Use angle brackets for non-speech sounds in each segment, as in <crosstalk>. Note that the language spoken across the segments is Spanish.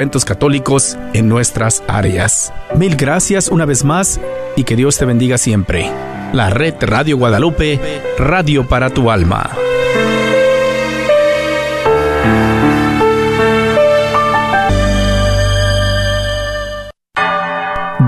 eventos católicos en nuestras áreas. Mil gracias una vez más y que Dios te bendiga siempre. La red Radio Guadalupe, radio para tu alma.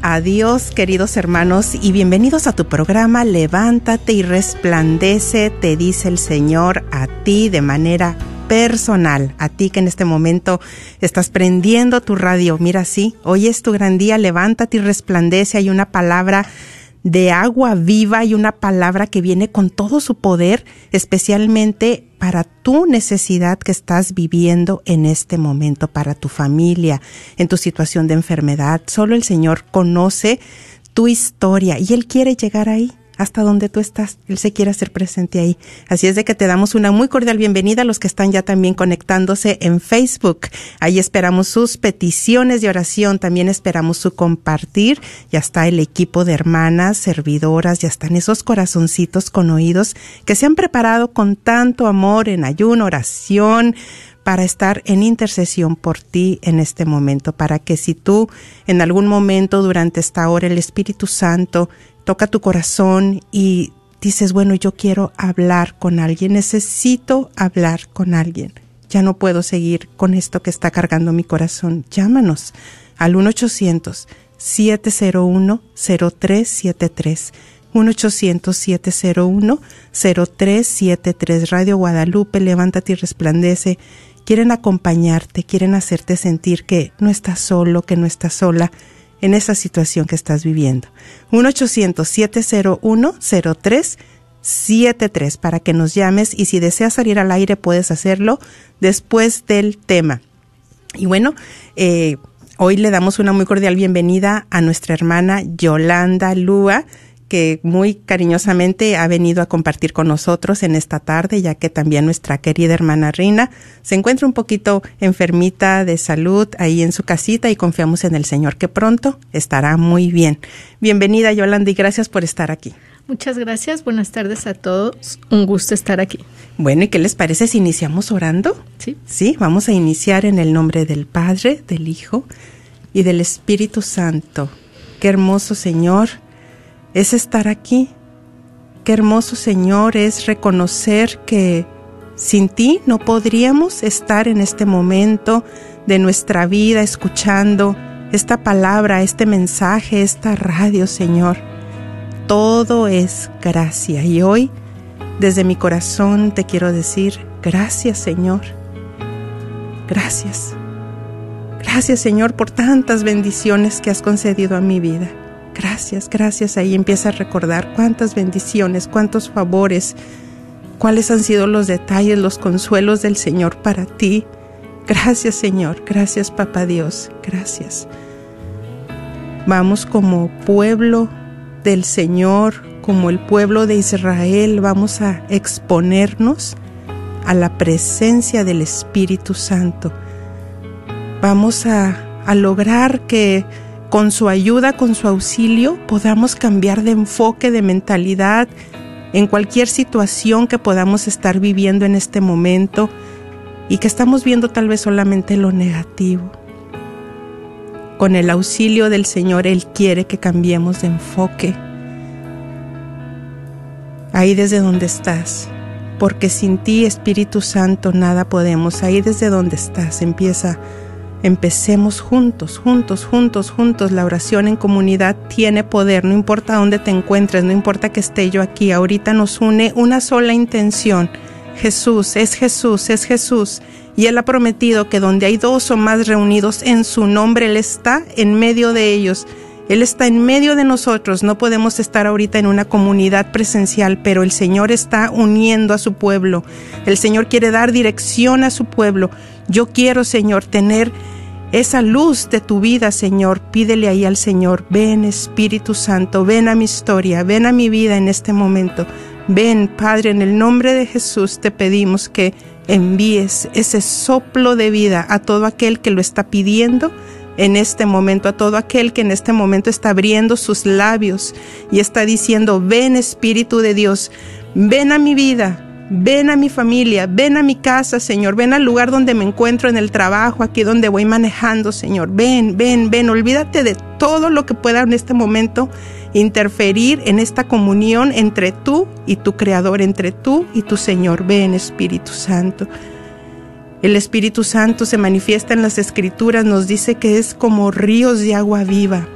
a Dios, queridos hermanos, y bienvenidos a tu programa Levántate y resplandece, te dice el Señor a ti de manera personal, a ti que en este momento estás prendiendo tu radio. Mira, sí, hoy es tu gran día, levántate y resplandece, hay una palabra de agua viva y una palabra que viene con todo su poder, especialmente para tu necesidad que estás viviendo en este momento, para tu familia, en tu situación de enfermedad. Solo el Señor conoce tu historia y Él quiere llegar ahí hasta donde tú estás. Él se quiere hacer presente ahí. Así es de que te damos una muy cordial bienvenida a los que están ya también conectándose en Facebook. Ahí esperamos sus peticiones de oración, también esperamos su compartir. Ya está el equipo de hermanas, servidoras, ya están esos corazoncitos con oídos que se han preparado con tanto amor en ayuno, oración, para estar en intercesión por ti en este momento, para que si tú en algún momento durante esta hora el Espíritu Santo toca tu corazón y dices, bueno, yo quiero hablar con alguien, necesito hablar con alguien. Ya no puedo seguir con esto que está cargando mi corazón. Llámanos al 1-800-701-0373. 1-800-701-0373. Radio Guadalupe, levántate y resplandece. Quieren acompañarte, quieren hacerte sentir que no estás solo, que no estás sola en esa situación que estás viviendo. 1-800-701-0373 para que nos llames y si deseas salir al aire puedes hacerlo después del tema. Y bueno, eh, hoy le damos una muy cordial bienvenida a nuestra hermana Yolanda Lúa que muy cariñosamente ha venido a compartir con nosotros en esta tarde, ya que también nuestra querida hermana Rina se encuentra un poquito enfermita de salud ahí en su casita y confiamos en el Señor que pronto estará muy bien. Bienvenida Yolanda y gracias por estar aquí. Muchas gracias, buenas tardes a todos, un gusto estar aquí. Bueno, ¿y qué les parece si iniciamos orando? Sí. Sí, vamos a iniciar en el nombre del Padre, del Hijo y del Espíritu Santo. Qué hermoso Señor es estar aquí. Qué hermoso Señor es reconocer que sin ti no podríamos estar en este momento de nuestra vida escuchando esta palabra, este mensaje, esta radio, Señor. Todo es gracia y hoy desde mi corazón te quiero decir gracias, Señor. Gracias. Gracias, Señor, por tantas bendiciones que has concedido a mi vida. Gracias, gracias. Ahí empieza a recordar cuántas bendiciones, cuántos favores, cuáles han sido los detalles, los consuelos del Señor para ti. Gracias Señor, gracias Papá Dios, gracias. Vamos como pueblo del Señor, como el pueblo de Israel, vamos a exponernos a la presencia del Espíritu Santo Vamos a, a lograr que con su ayuda, con su auxilio, podamos cambiar de enfoque, de mentalidad en cualquier situación que podamos estar viviendo en este momento y que estamos viendo tal vez solamente lo negativo. Con el auxilio del Señor, Él quiere que cambiemos de enfoque. Ahí desde donde estás, porque sin ti, Espíritu Santo, nada podemos. Ahí desde donde estás, empieza Empecemos juntos, juntos, juntos, juntos. La oración en comunidad tiene poder, no importa dónde te encuentres, no importa que esté yo aquí. Ahorita nos une una sola intención. Jesús, es Jesús, es Jesús. Y Él ha prometido que donde hay dos o más reunidos en su nombre, Él está en medio de ellos. Él está en medio de nosotros. No podemos estar ahorita en una comunidad presencial, pero el Señor está uniendo a su pueblo. El Señor quiere dar dirección a su pueblo. Yo quiero, Señor, tener esa luz de tu vida, Señor. Pídele ahí al Señor. Ven, Espíritu Santo, ven a mi historia, ven a mi vida en este momento. Ven, Padre, en el nombre de Jesús te pedimos que envíes ese soplo de vida a todo aquel que lo está pidiendo en este momento, a todo aquel que en este momento está abriendo sus labios y está diciendo, ven Espíritu de Dios, ven a mi vida, Ven a mi familia, ven a mi casa, Señor, ven al lugar donde me encuentro en el trabajo, aquí donde voy manejando, Señor. Ven, ven, ven, olvídate de todo lo que pueda en este momento interferir en esta comunión entre tú y tu Creador, entre tú y tu Señor. Ven, Espíritu Santo. El Espíritu Santo se manifiesta en las Escrituras, nos dice que es como ríos de agua viva.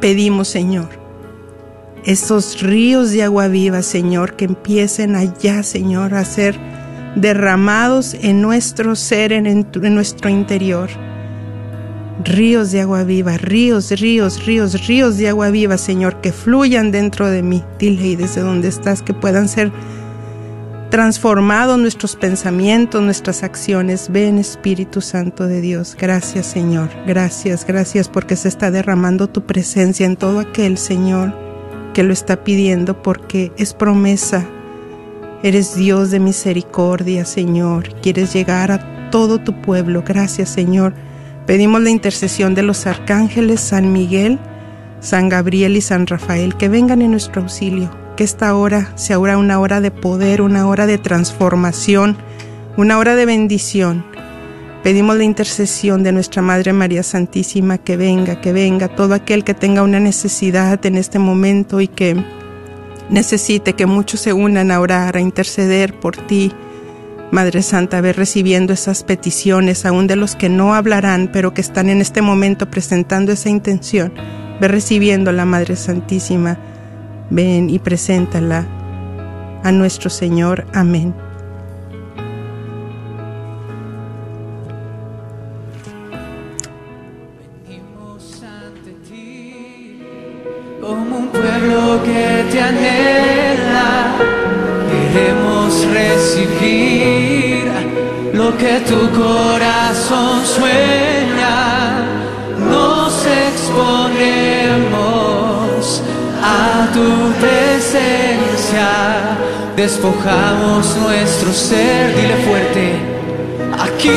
Pedimos, Señor, esos ríos de agua viva, Señor, que empiecen allá, Señor, a ser derramados en nuestro ser, en, en nuestro interior. Ríos de agua viva, ríos, ríos, ríos, ríos de agua viva, Señor, que fluyan dentro de mí. Dile y desde donde estás, que puedan ser transformado nuestros pensamientos, nuestras acciones. Ven Espíritu Santo de Dios. Gracias Señor. Gracias, gracias porque se está derramando tu presencia en todo aquel Señor que lo está pidiendo porque es promesa. Eres Dios de misericordia, Señor. Quieres llegar a todo tu pueblo. Gracias, Señor. Pedimos la intercesión de los arcángeles San Miguel, San Gabriel y San Rafael que vengan en nuestro auxilio que esta hora sea una hora de poder, una hora de transformación, una hora de bendición. Pedimos la intercesión de nuestra Madre María Santísima que venga, que venga todo aquel que tenga una necesidad en este momento y que necesite que muchos se unan a orar, a interceder por ti. Madre Santa, ve recibiendo esas peticiones, aún de los que no hablarán, pero que están en este momento presentando esa intención. Ve recibiendo la Madre Santísima Ven y preséntala a nuestro Señor. Amén. Despojamos nuestro ser, dile fuerte, aquí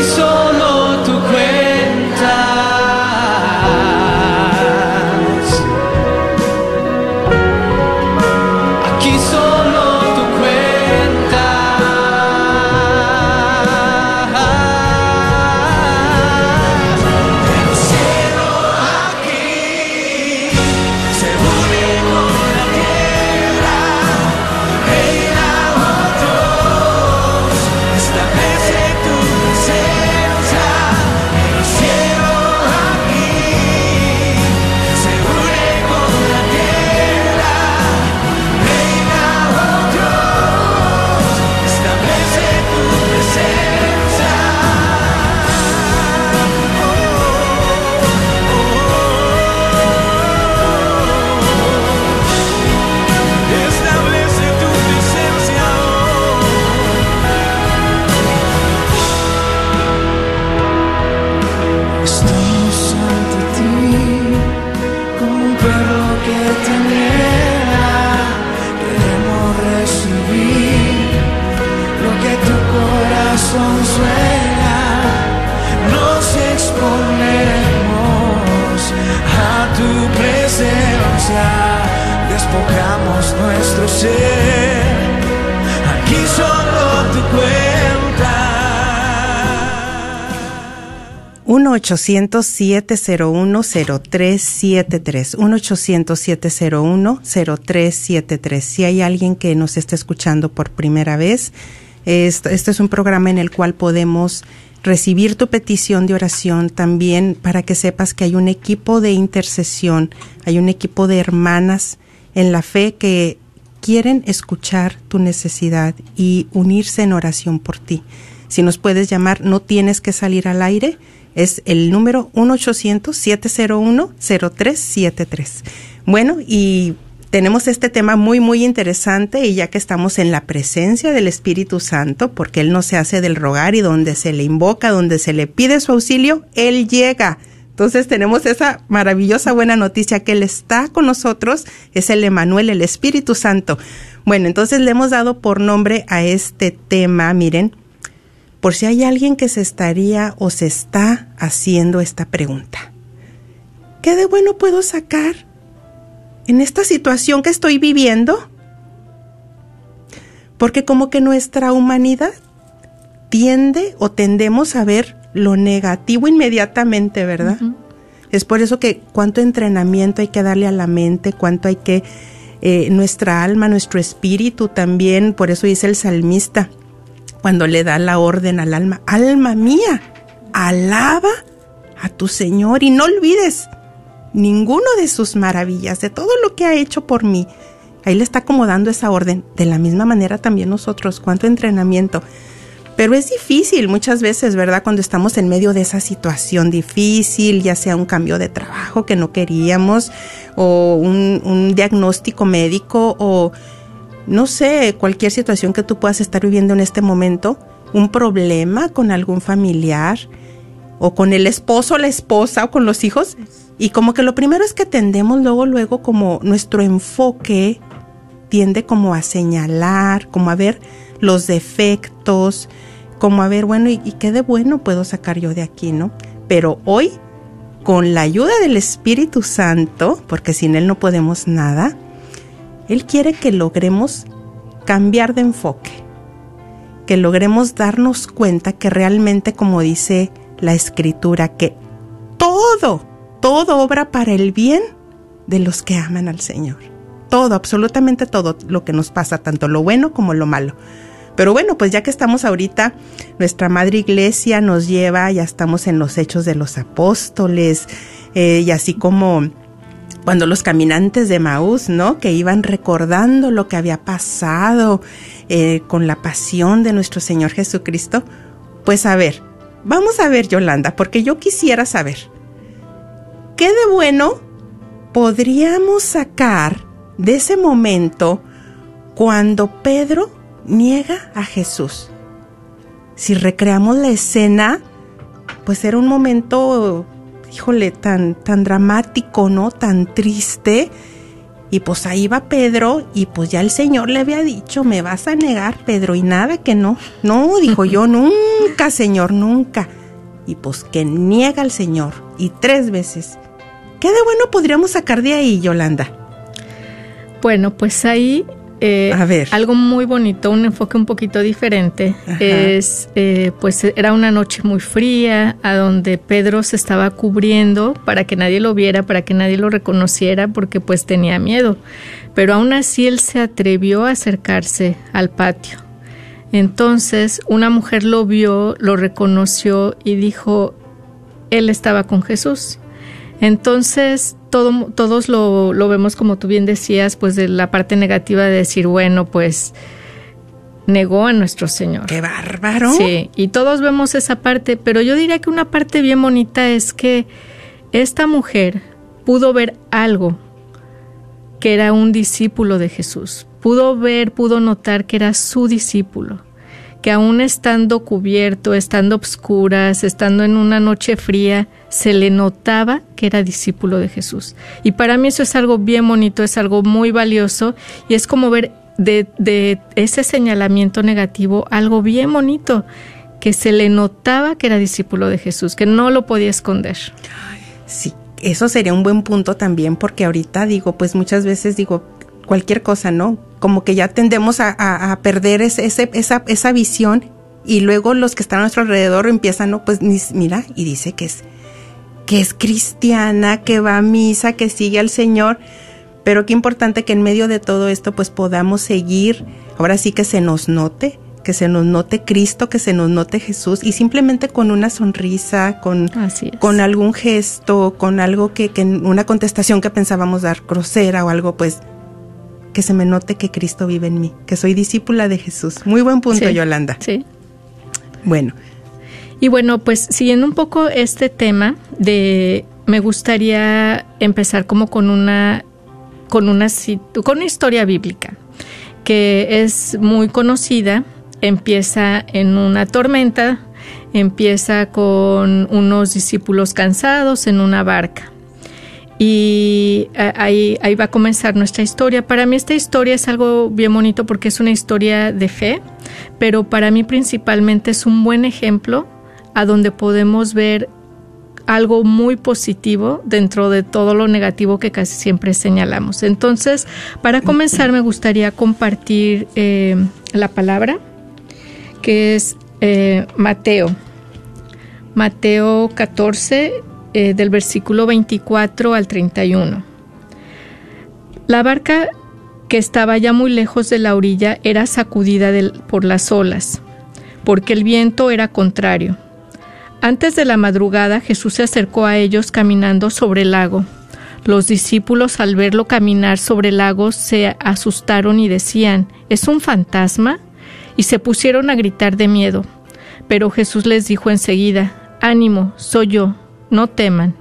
1-800-701-0373. 1-800-701-0373. Si hay alguien que nos está escuchando por primera vez, este es un programa en el cual podemos recibir tu petición de oración también para que sepas que hay un equipo de intercesión, hay un equipo de hermanas en la fe que quieren escuchar tu necesidad y unirse en oración por ti. Si nos puedes llamar, no tienes que salir al aire, es el número 1-800-701-0373. Bueno, y tenemos este tema muy, muy interesante y ya que estamos en la presencia del Espíritu Santo, porque Él no se hace del rogar y donde se le invoca, donde se le pide su auxilio, Él llega. Entonces tenemos esa maravillosa buena noticia que Él está con nosotros, es el Emanuel, el Espíritu Santo. Bueno, entonces le hemos dado por nombre a este tema, miren, por si hay alguien que se estaría o se está haciendo esta pregunta. ¿Qué de bueno puedo sacar en esta situación que estoy viviendo? Porque como que nuestra humanidad tiende o tendemos a ver lo negativo inmediatamente, ¿verdad? Es por eso que cuánto entrenamiento hay que darle a la mente, cuánto hay que, eh, nuestra alma, nuestro espíritu también, por eso dice el salmista, cuando le da la orden al alma, alma mía, alaba a tu Señor y no olvides ninguno de sus maravillas, de todo lo que ha hecho por mí. Ahí le está acomodando esa orden. De la misma manera también nosotros, cuánto entrenamiento. Pero es difícil muchas veces, ¿verdad? Cuando estamos en medio de esa situación difícil, ya sea un cambio de trabajo que no queríamos, o un, un diagnóstico médico, o no sé, cualquier situación que tú puedas estar viviendo en este momento, un problema con algún familiar, o con el esposo, la esposa, o con los hijos. Y como que lo primero es que tendemos luego, luego como nuestro enfoque tiende como a señalar, como a ver los defectos, como a ver, bueno, ¿y, y qué de bueno puedo sacar yo de aquí, no? Pero hoy, con la ayuda del Espíritu Santo, porque sin Él no podemos nada, Él quiere que logremos cambiar de enfoque, que logremos darnos cuenta que realmente, como dice la Escritura, que todo, todo obra para el bien de los que aman al Señor. Todo, absolutamente todo lo que nos pasa, tanto lo bueno como lo malo. Pero bueno, pues ya que estamos ahorita, nuestra Madre Iglesia nos lleva, ya estamos en los hechos de los apóstoles, eh, y así como cuando los caminantes de Maús, ¿no? Que iban recordando lo que había pasado eh, con la pasión de nuestro Señor Jesucristo. Pues a ver, vamos a ver, Yolanda, porque yo quisiera saber, ¿qué de bueno podríamos sacar de ese momento cuando Pedro niega a Jesús. Si recreamos la escena, pues era un momento, híjole, tan, tan dramático, ¿no? Tan triste. Y pues ahí va Pedro y pues ya el Señor le había dicho, me vas a negar, Pedro, y nada que no. No, dijo yo, <laughs> nunca, Señor, nunca. Y pues que niega al Señor. Y tres veces. ¿Qué de bueno podríamos sacar de ahí, Yolanda? Bueno, pues ahí eh, A ver. algo muy bonito, un enfoque un poquito diferente. Ajá. Es, eh, pues era una noche muy fría, a donde Pedro se estaba cubriendo para que nadie lo viera, para que nadie lo reconociera, porque pues tenía miedo. Pero aún así él se atrevió a acercarse al patio. Entonces una mujer lo vio, lo reconoció y dijo, él estaba con Jesús. Entonces, todo, todos lo, lo, vemos como tú bien decías, pues de la parte negativa de decir, bueno, pues negó a nuestro Señor. ¡Qué bárbaro! Sí, y todos vemos esa parte, pero yo diría que una parte bien bonita es que esta mujer pudo ver algo que era un discípulo de Jesús. Pudo ver, pudo notar que era su discípulo que aún estando cubierto, estando obscuras, estando en una noche fría, se le notaba que era discípulo de Jesús. Y para mí eso es algo bien bonito, es algo muy valioso y es como ver de, de ese señalamiento negativo algo bien bonito, que se le notaba que era discípulo de Jesús, que no lo podía esconder. Sí, eso sería un buen punto también porque ahorita digo, pues muchas veces digo, cualquier cosa, ¿no? Como que ya tendemos a, perder ese, esa, esa visión y luego los que están a nuestro alrededor empiezan, no, pues mira, y dice que es, que es cristiana, que va a misa, que sigue al Señor, pero qué importante que en medio de todo esto pues podamos seguir, ahora sí que se nos note, que se nos note Cristo, que se nos note Jesús y simplemente con una sonrisa, con, con algún gesto, con algo que, que, una contestación que pensábamos dar grosera o algo, pues que se me note que Cristo vive en mí, que soy discípula de Jesús. Muy buen punto, Yolanda. Sí. Bueno. Y bueno, pues siguiendo un poco este tema de me gustaría empezar como con una con una con una historia bíblica que es muy conocida, empieza en una tormenta, empieza con unos discípulos cansados en una barca. Y eh, ahí, ahí va a comenzar nuestra historia. Para mí esta historia es algo bien bonito porque es una historia de fe, pero para mí principalmente es un buen ejemplo a donde podemos ver algo muy positivo dentro de todo lo negativo que casi siempre señalamos. Entonces, para comenzar me gustaría compartir eh, la palabra que es eh, Mateo. Mateo 14 eh, del versículo 24 al 31. La barca que estaba ya muy lejos de la orilla era sacudida por las olas, porque el viento era contrario. Antes de la madrugada Jesús se acercó a ellos caminando sobre el lago. Los discípulos al verlo caminar sobre el lago se asustaron y decían, ¿es un fantasma? Y se pusieron a gritar de miedo. Pero Jesús les dijo enseguida, Ánimo, soy yo, no teman.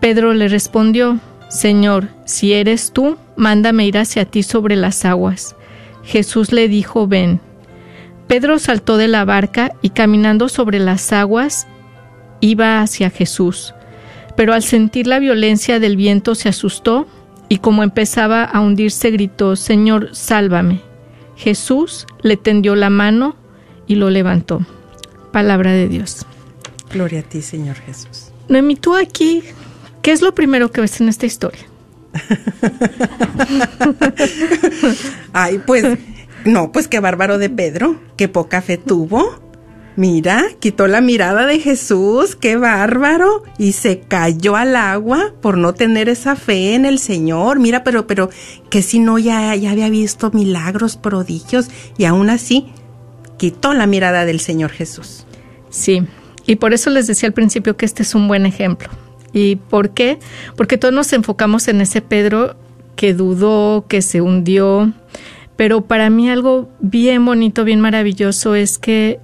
Pedro le respondió, Señor, si eres tú, mándame ir hacia ti sobre las aguas. Jesús le dijo, ven. Pedro saltó de la barca y caminando sobre las aguas iba hacia Jesús. Pero al sentir la violencia del viento se asustó y como empezaba a hundirse gritó, Señor, sálvame. Jesús le tendió la mano y lo levantó. Palabra de Dios. Gloria a ti, Señor Jesús. Noemi, tú aquí, ¿qué es lo primero que ves en esta historia? <laughs> Ay, pues, no, pues qué bárbaro de Pedro, qué poca fe tuvo. Mira, quitó la mirada de Jesús, qué bárbaro, y se cayó al agua por no tener esa fe en el Señor. Mira, pero, pero, que si no ya, ya había visto milagros, prodigios, y aún así quitó la mirada del Señor Jesús. Sí, y por eso les decía al principio que este es un buen ejemplo. ¿Y por qué? Porque todos nos enfocamos en ese Pedro que dudó, que se hundió. Pero para mí algo bien bonito, bien maravilloso es que,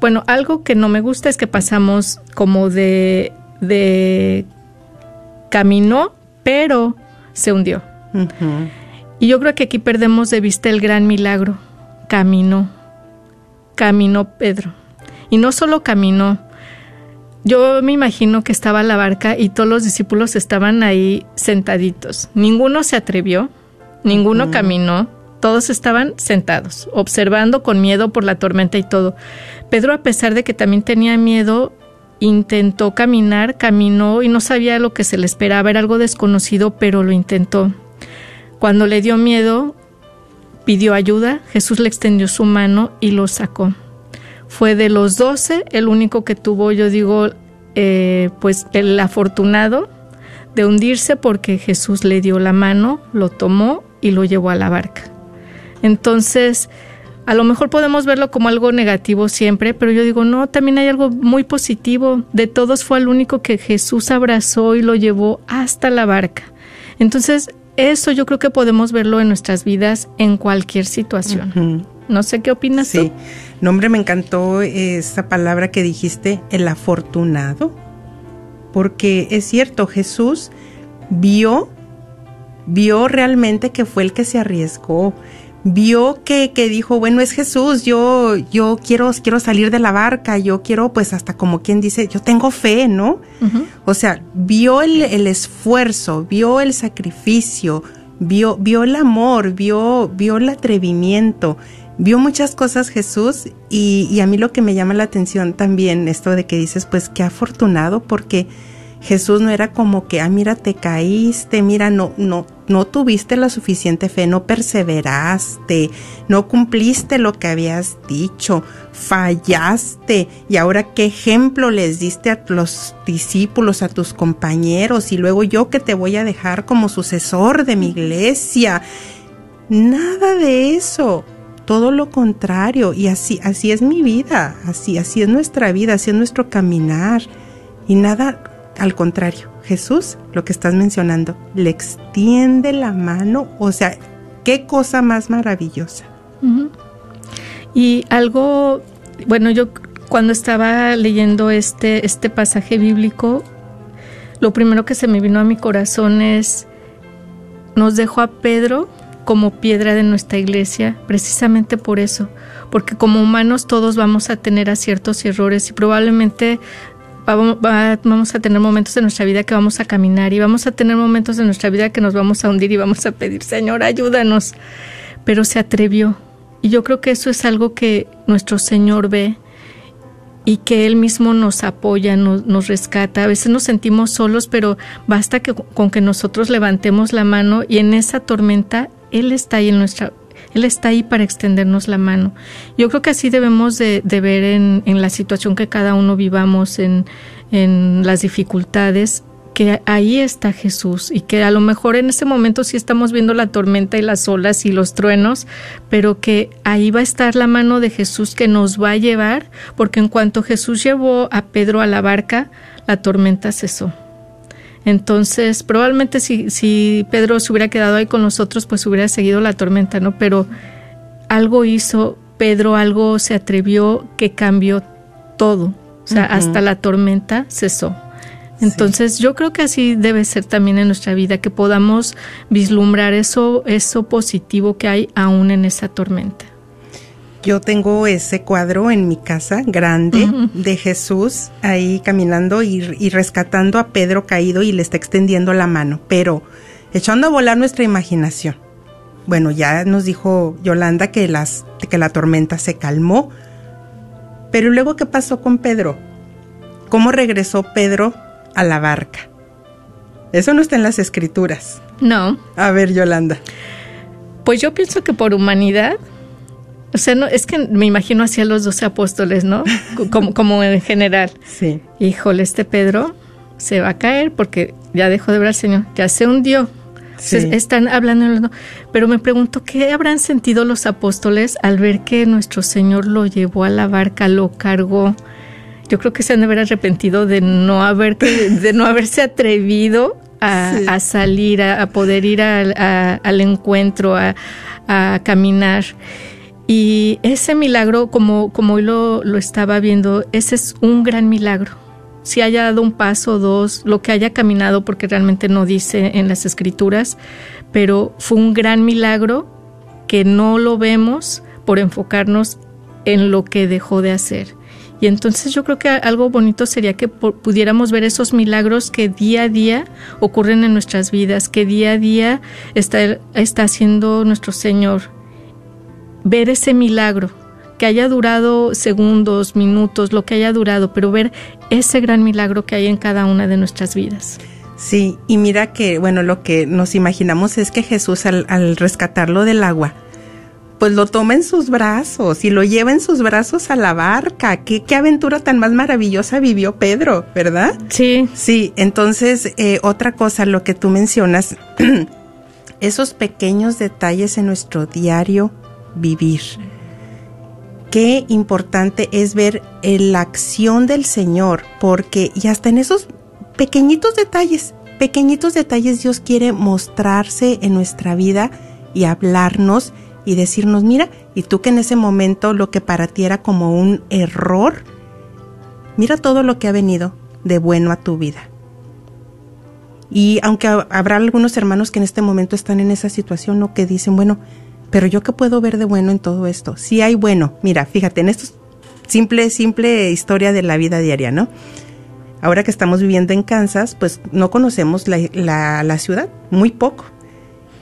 bueno, algo que no me gusta es que pasamos como de, de caminó, pero se hundió. Y yo creo que aquí perdemos de vista el gran milagro. Caminó, caminó Pedro. Y no solo caminó, yo me imagino que estaba la barca y todos los discípulos estaban ahí sentaditos. Ninguno se atrevió, ninguno caminó, todos estaban sentados, observando con miedo por la tormenta y todo. Pedro, a pesar de que también tenía miedo, intentó caminar, caminó y no sabía lo que se le esperaba, era algo desconocido, pero lo intentó. Cuando le dio miedo, pidió ayuda, Jesús le extendió su mano y lo sacó fue de los doce el único que tuvo, yo digo, eh, pues el afortunado de hundirse porque Jesús le dio la mano, lo tomó y lo llevó a la barca. Entonces, a lo mejor podemos verlo como algo negativo siempre, pero yo digo, no, también hay algo muy positivo. De todos fue el único que Jesús abrazó y lo llevó hasta la barca. Entonces, eso yo creo que podemos verlo en nuestras vidas en cualquier situación. No sé qué opinas sí. No, hombre, me encantó esa palabra que dijiste, el afortunado, porque es cierto, Jesús vio, vio realmente que fue el que se arriesgó, vio que, que dijo, bueno, es Jesús, yo, yo quiero, quiero salir de la barca, yo quiero, pues hasta como quien dice, yo tengo fe, ¿no? O sea, vio el, el esfuerzo, vio el sacrificio, vio, vio el amor, vio, vio el atrevimiento, vio muchas cosas Jesús y, a mí lo que me llama la atención también, esto de que dices, pues qué afortunado porque Jesús no era como que, ah, mira, te caíste, mira, no, no, no tuviste la suficiente fe, no perseveraste, no cumpliste lo que habías dicho, fallaste. Y ahora qué ejemplo les diste a los discípulos, a tus compañeros, y luego yo que te voy a dejar como sucesor de mi iglesia. Nada de eso. Todo lo contrario, y así, así es mi vida, así, así es nuestra vida, así es nuestro caminar. Y nada, al contrario, Jesús, lo que estás mencionando, le extiende la mano, o sea, qué cosa más maravillosa. Y algo, bueno, yo cuando estaba leyendo este, este pasaje bíblico, lo primero que se me vino a mi corazón es, nos dejó a Pedro como piedra de nuestra iglesia, precisamente por eso, porque como humanos todos vamos a tener aciertos y errores y probablemente vamos a tener momentos de nuestra vida que vamos a caminar y vamos a tener momentos de nuestra vida que nos vamos a hundir y vamos a pedir, Señor, ayúdanos. Pero se atrevió. Y yo creo que eso es algo que nuestro Señor ve y que Él mismo nos apoya, nos, nos rescata. A veces nos sentimos solos, pero basta que con que nosotros levantemos la mano y en esa tormenta Él está ahí en nuestra él está ahí para extendernos la mano. Yo creo que así debemos de, ver en, la situación que cada uno vivamos, en, las dificultades, que ahí está Jesús y que a lo mejor en ese momento sí estamos viendo la tormenta y las olas y los truenos, pero que ahí va a estar la mano de Jesús que nos va a llevar, porque en cuanto Jesús llevó a Pedro a la barca, la tormenta cesó. Entonces, probablemente si, si Pedro se hubiera quedado ahí con nosotros, pues hubiera seguido la tormenta, ¿no? Pero algo hizo Pedro, algo se atrevió que cambió todo. O sea, hasta la tormenta cesó. Entonces, yo creo que así debe ser también en nuestra vida, que podamos vislumbrar eso, eso positivo que hay aún en esa tormenta. Yo tengo ese cuadro en mi casa grande de Jesús ahí caminando y, rescatando a Pedro caído y le está extendiendo la mano, pero echando a volar nuestra imaginación. Bueno, ya nos dijo Yolanda que, las, que la tormenta se calmó, pero luego ¿qué pasó con Pedro? ¿Cómo regresó Pedro a la barca? Eso no está en las escrituras. No. A ver, Yolanda. Pues yo pienso que por humanidad o sea, no, es que me imagino así a los doce apóstoles, ¿no? <laughs> Como, como en general. Sí. Híjole, este Pedro se va a caer porque ya dejó de ver al Señor, ya se hundió. Sí. están hablando, pero me pregunto qué habrán sentido los apóstoles al ver que nuestro Señor lo llevó a la barca, lo cargó. Yo creo que se han de haber arrepentido de no haber <laughs> de no haberse atrevido a, salir, a, poder ir al encuentro, a, a caminar. Y ese milagro, como, como hoy lo, lo estaba viendo, ese es un gran milagro. Si haya dado un paso o dos, lo que haya caminado, porque realmente no dice en las escrituras, pero fue un gran milagro que no lo vemos por enfocarnos en lo que dejó de hacer. Y entonces yo creo que algo bonito sería que pudiéramos ver esos milagros que día a día ocurren en nuestras vidas, que día a día está, está haciendo nuestro Señor ver ese milagro, que haya durado segundos, minutos, lo que haya durado, pero ver ese gran milagro que hay en cada una de nuestras vidas. Sí, y mira que, bueno, lo que nos imaginamos es que Jesús al, rescatarlo del agua, pues lo toma en sus brazos y lo lleva en sus brazos a la barca. ¿Qué, qué aventura tan más maravillosa vivió Pedro, ¿verdad? Sí. Sí, entonces, eh, otra cosa, lo que tú mencionas, <clears throat> esos pequeños detalles en nuestro diario vivir. Qué importante es ver la acción del Señor, porque y hasta en esos pequeñitos detalles, pequeñitos detalles Dios quiere mostrarse en nuestra vida y hablarnos y decirnos, mira, y tú que en ese momento lo que para ti era como un error, mira todo lo que ha venido de bueno a tu vida. Y aunque habrá algunos hermanos que en este momento están en esa situación o que dicen, bueno, pero yo qué puedo ver de bueno en todo esto? Si hay bueno, mira, fíjate, en esto simple, simple historia de la vida diaria, ¿no? Ahora que estamos viviendo en Kansas, pues no conocemos la, la ciudad, muy poco.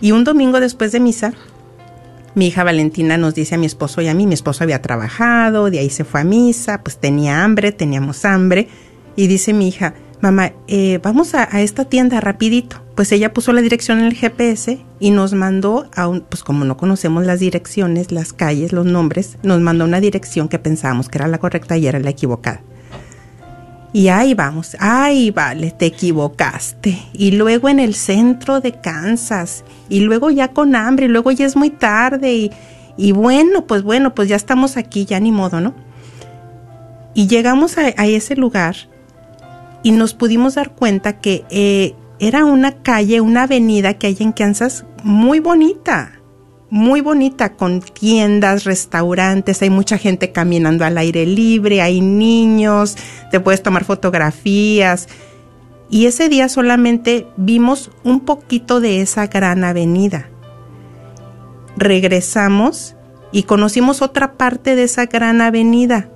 Y un domingo después de misa, mi hija Valentina nos dice a mi esposo y a mí, mi esposo había trabajado, de ahí se fue a misa, pues tenía hambre, teníamos hambre, y dice mi hija, mamá, eh, vamos a, a, esta tienda rapidito. Pues ella puso la dirección en el GPS y nos mandó a un, pues como no conocemos las direcciones, las calles, los nombres, nos mandó una dirección que pensábamos que era la correcta y era la equivocada. Y ahí vamos, ahí vale, te equivocaste. Y luego en el centro de Kansas, y luego ya con hambre, y luego ya es muy tarde, y, bueno, pues bueno, pues ya estamos aquí, ya ni modo, ¿no? Y llegamos a, a ese lugar y nos pudimos dar cuenta que eh, era una calle, una avenida que hay en Kansas muy bonita, muy bonita, con tiendas, restaurantes, hay mucha gente caminando al aire libre, hay niños, te puedes tomar fotografías. Y ese día solamente vimos un poquito de esa gran avenida. Regresamos y conocimos otra parte de esa gran avenida.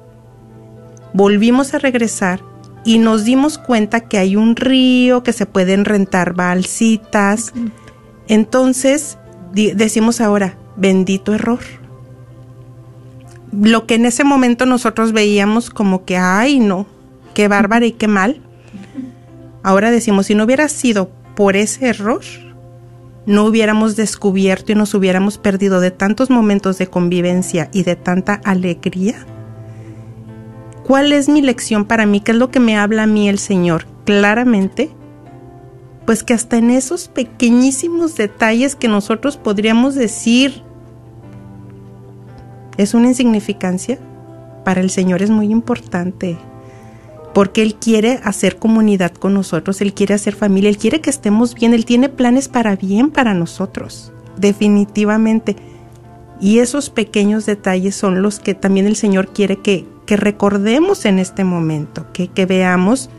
Volvimos a regresar y nos dimos cuenta que hay un río, que se pueden rentar balsitas. Entonces, decimos ahora, bendito error. Lo que en ese momento nosotros veíamos como que, ay, no, qué bárbara y qué mal. Ahora decimos, si no hubiera sido por ese error, no hubiéramos descubierto y nos hubiéramos perdido de tantos momentos de convivencia y de tanta alegría. ¿Cuál es mi lección para mí? ¿Qué es lo que me habla a mí el Señor? Claramente, pues que hasta en esos pequeñísimos detalles que nosotros podríamos decir es una insignificancia, para el Señor es muy importante, porque Él quiere hacer comunidad con nosotros, Él quiere hacer familia, Él quiere que estemos bien, Él tiene planes para bien para nosotros, definitivamente. Y esos pequeños detalles son los que también el Señor quiere que, que recordemos en este momento, que, que veamos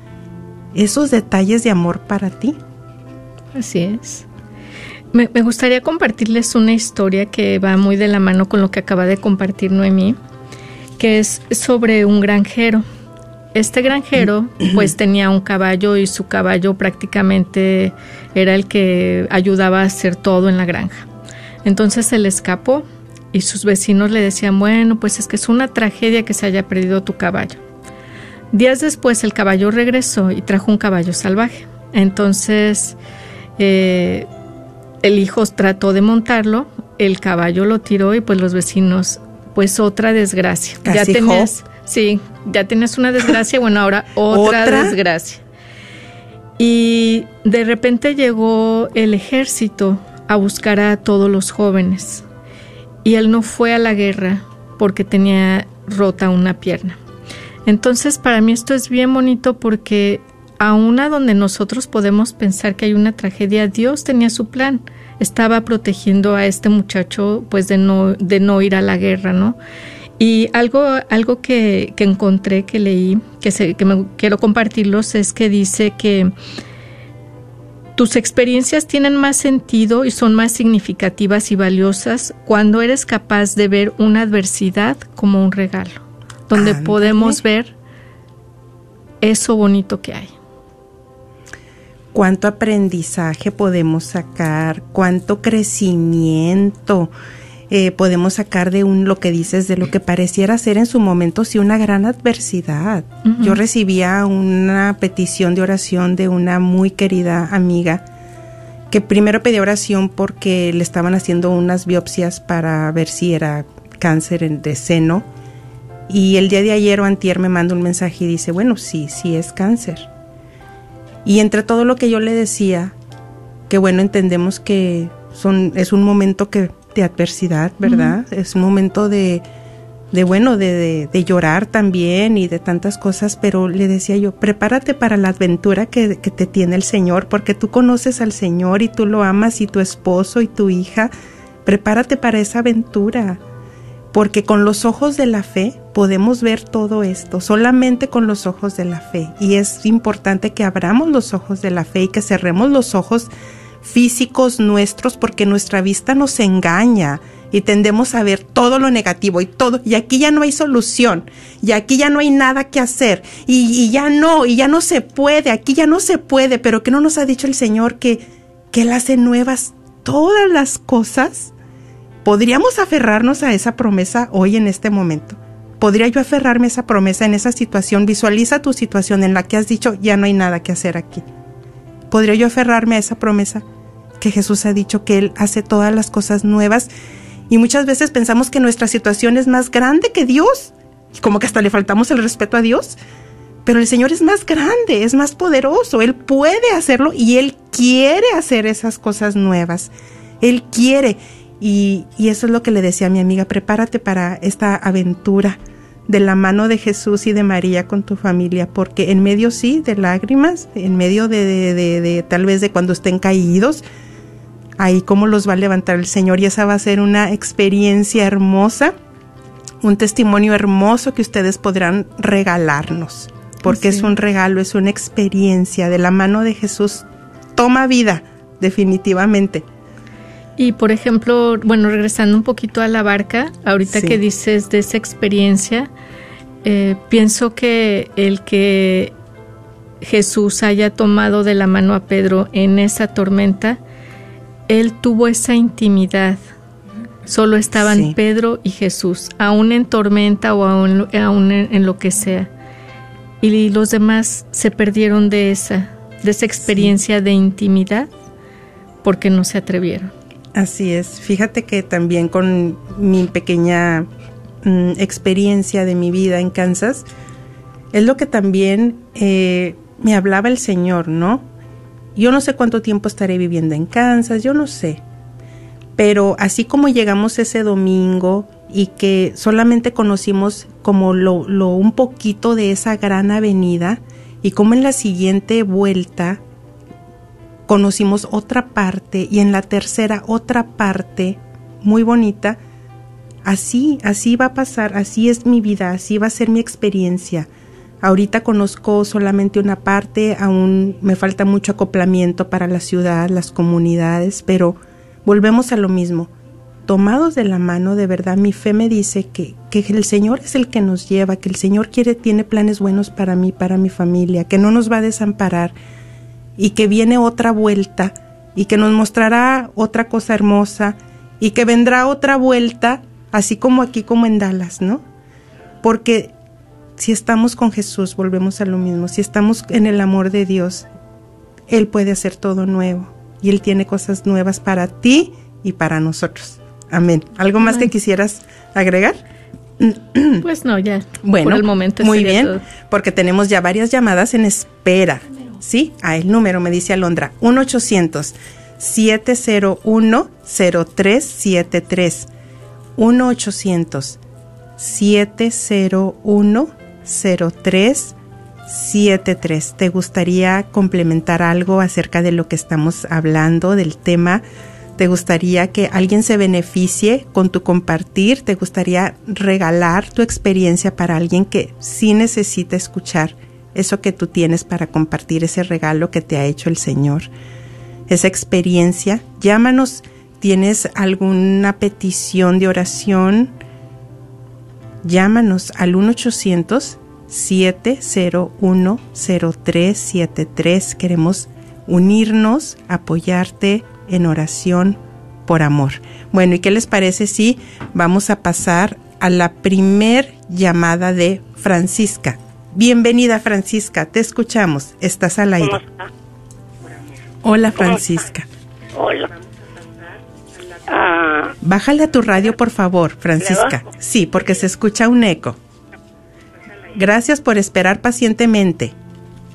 esos detalles de amor para ti. Así es. Me, me, gustaría compartirles una historia que va muy de la mano con lo que acaba de compartir Noemí, que es sobre un granjero. Este granjero <clears throat> pues tenía un caballo y su caballo prácticamente era el que ayudaba a hacer todo en la granja. Entonces se le escapó y sus vecinos le decían, bueno, pues es que es una tragedia que se haya perdido tu caballo. Días después el caballo regresó y trajo un caballo salvaje. Entonces eh, el hijo trató de montarlo, el caballo lo tiró y pues los vecinos, pues otra desgracia. Ya tenías, sí, ya tienes una desgracia, bueno, ahora <laughs> otra, ¿Otra? desgracia. Y de repente llegó el ejército a buscar a todos los jóvenes. Y él no fue a la guerra porque tenía rota una pierna. Entonces, para mí esto es bien bonito porque aún a donde nosotros podemos pensar que hay una tragedia, Dios tenía su plan. Estaba protegiendo a este muchacho pues de no, de no ir a la guerra, ¿no? Y algo, algo que, que encontré, que leí, que, se, que me, quiero compartirlos, es que dice que tus experiencias tienen más sentido y son más significativas y valiosas cuando eres capaz de ver una adversidad como un regalo, donde podemos ver eso bonito que hay. Cuánto aprendizaje podemos sacar, cuánto crecimiento eh, podemos sacar de un lo que dices, de lo que pareciera ser en su momento sí una gran adversidad. Uh -huh. Yo recibía una petición de oración de una muy querida amiga que primero pedía oración porque le estaban haciendo unas biopsias para ver si era cáncer de seno y el día de ayer o antier me manda un mensaje y dice, bueno, sí, sí es cáncer. Y entre todo lo que yo le decía, que bueno, entendemos que son, es un momento que, de adversidad, ¿verdad? Uh -huh. Es un momento de, de bueno, de, de, de, llorar también y de tantas cosas, pero le decía yo, prepárate para la aventura que, que te tiene el Señor, porque tú conoces al Señor y tú lo amas y tu esposo y tu hija, prepárate para esa aventura porque con los ojos de la fe podemos ver todo esto, solamente con los ojos de la fe. Y es importante que abramos los ojos de la fe y que cerremos los ojos físicos nuestros porque nuestra vista nos engaña y tendemos a ver todo lo negativo y todo, y aquí ya no hay solución, y aquí ya no hay nada que hacer, y, ya no, y ya no se puede, aquí ya no se puede, pero que no nos ha dicho el Señor que, que Él hace nuevas todas las cosas ¿Podríamos aferrarnos a esa promesa hoy en este momento? ¿Podría yo aferrarme a esa promesa en esa situación? Visualiza tu situación en la que has dicho, ya no hay nada que hacer aquí. podría yo aferrarme a esa promesa que Jesús ha dicho que Él hace todas las cosas nuevas y muchas veces pensamos que nuestra situación es más grande que Dios, como que hasta le faltamos el respeto a Dios, pero el Señor es más grande, es más poderoso, Él puede hacerlo y Él quiere hacer esas cosas nuevas, Él quiere. Y, y eso es lo que le decía a mi amiga, prepárate para esta aventura de la mano de Jesús y de María con tu familia, porque en medio sí de lágrimas, en medio de, de, de, tal vez de cuando estén caídos, ahí cómo los va a levantar el Señor y esa va a ser una experiencia hermosa, un testimonio hermoso que ustedes podrán regalarnos, porque es un regalo, es una experiencia de la mano de Jesús, toma vida, definitivamente. Y por ejemplo, bueno, regresando un poquito a la barca, ahorita Sí. que dices de esa experiencia, eh, pienso que el que Jesús haya tomado de la mano a Pedro en esa tormenta, él tuvo esa intimidad. Solo estaban Sí. Pedro y Jesús, aún en tormenta o aún, aún en, en lo que sea. Y los demás se perdieron de esa, de esa experiencia de intimidad porque no se atrevieron. Así es. Fíjate que también con mi pequeña mm, experiencia de mi vida en Kansas, es lo que también eh, me hablaba el Señor, ¿no? Yo no sé cuánto tiempo estaré viviendo en Kansas, yo no sé. Pero así como llegamos ese domingo y que solamente conocimos como lo, lo un poquito de esa gran avenida y como en la siguiente vuelta conocimos otra parte y en la tercera otra parte muy bonita. Así, así va a pasar, así es mi vida, así va a ser mi experiencia. Ahorita conozco solamente una parte, aún me falta mucho acoplamiento para la ciudad, las comunidades, pero volvemos a lo mismo. Tomados de la mano, de verdad, mi fe me dice que, que el Señor es el que nos lleva, que el Señor quiere, tiene planes buenos para mí, para mi familia, que no nos va a desamparar y que viene otra vuelta y que nos mostrará otra cosa hermosa y que vendrá otra vuelta, así como aquí como en Dallas, ¿no? Porque si estamos con Jesús, volvemos a lo mismo, si estamos en el amor de Dios, Él puede hacer todo nuevo y Él tiene cosas nuevas para ti y para nosotros. Amén. ¿Algo más que quisieras agregar? <clears throat> Pues no, ya. Bueno, por el momento muy bien, todo. porque tenemos ya varias llamadas en espera. Sí, a el número me dice Alondra, 1 800 701 0373 1 800 701 0373 ¿Te gustaría complementar algo acerca de lo que estamos hablando, del tema? ¿Te gustaría que alguien se beneficie con tu compartir? ¿Te gustaría regalar tu experiencia para alguien que sí necesita escuchar eso que tú tienes para compartir, ese regalo que te ha hecho el Señor? Esa experiencia. Llámanos. ¿Tienes alguna petición de oración? Llámanos al 1-800-701-0373. Queremos unirnos, apoyarte en oración por amor. Bueno, ¿y qué les parece si vamos a pasar a la primer llamada de Francisca? Bienvenida Francisca, te escuchamos, estás al aire. ¿Cómo está? Hola ¿Cómo Francisca. Hola. Ah, Bájale a tu radio, por favor, Francisca. Sí, porque se escucha un eco. Gracias por esperar pacientemente.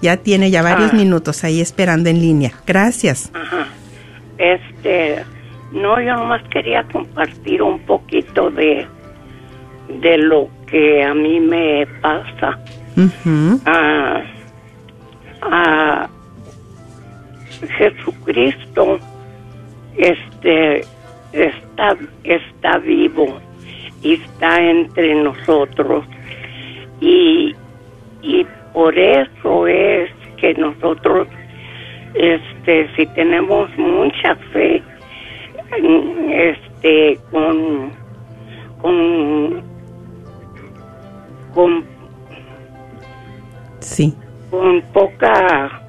Ya tiene ya varios Ah. minutos ahí esperando en línea. Gracias. ajá. Este, no, yo nomás quería compartir un poquito de, de lo que a mí me pasa. Ujú, Ah, ah, Jesucristo, este, está, está vivo y está entre nosotros. Y, y por eso es que nosotros, este, si tenemos mucha fe, este, con, con, con, Sí, con poca,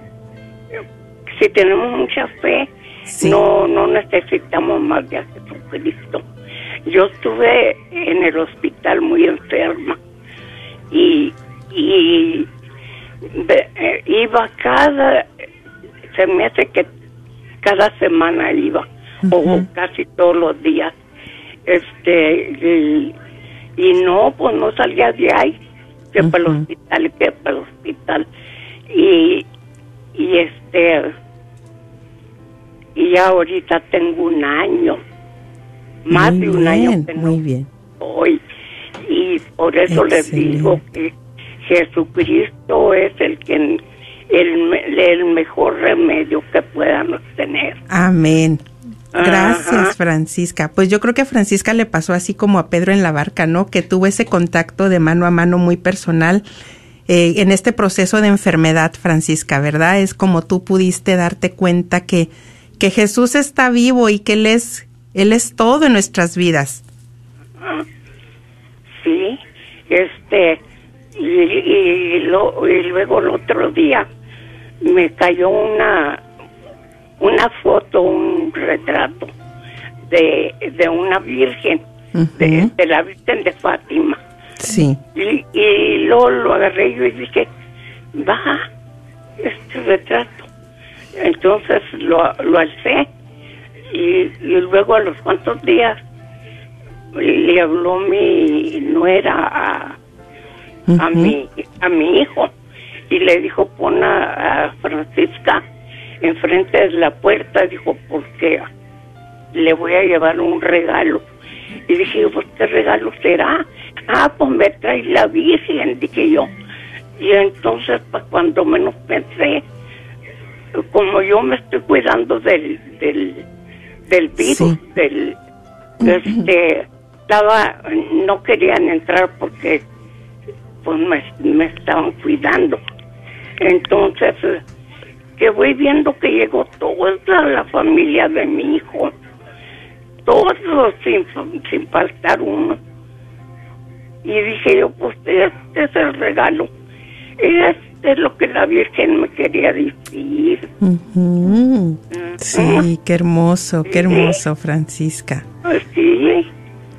si tenemos mucha fe, Sí. no, no necesitamos más de Jesucristo. Yo estuve en el hospital muy enferma y, y eh, iba cada se me hace que cada semana iba, o casi todos los días. Este, y, y no, pues no salía de ahí, que para el hospital, que para el hospital. Y, y este, y ya ahorita tengo un año, más de un año que muy bien. hoy. Y por eso les digo que Jesucristo es el que el, el mejor remedio que podamos tener. Amén. Gracias, Francisca. Pues yo creo que a Francisca le pasó así como a Pedro en la barca, ¿no? Que tuvo ese contacto de mano a mano muy personal eh, en este proceso de enfermedad, Francisca, ¿verdad? Es como tú pudiste darte cuenta que, que Jesús está vivo y que Él es, Él es todo en nuestras vidas. Sí, este, y, y, lo, y luego el otro día me cayó una una foto, un retrato de, de una virgen, de, de, la Virgen de Fátima. Sí. Y, y luego lo agarré yo y dije, va, este retrato. Entonces lo, lo alcé y, y luego a los cuantos días le habló mi nuera a, a, mi, a mi hijo y le dijo, pon a, a Francisca enfrente de la puerta, dijo, porque le voy a llevar un regalo. Y dije, pues, ¿qué regalo será? Ah, pues me trae la Virgen, dije yo. Y entonces, pues, cuando menos pensé, como yo me estoy cuidando del, del, del virus, del, este, estaba, no querían entrar porque, pues, me, me estaban cuidando. Entonces, que voy viendo que llegó toda la familia de mi hijo, todos sin, sin faltar uno. Y dije yo, pues este es el regalo, este es lo que la Virgen me quería decir. Sí, qué hermoso, qué hermoso, Francisca. Sí.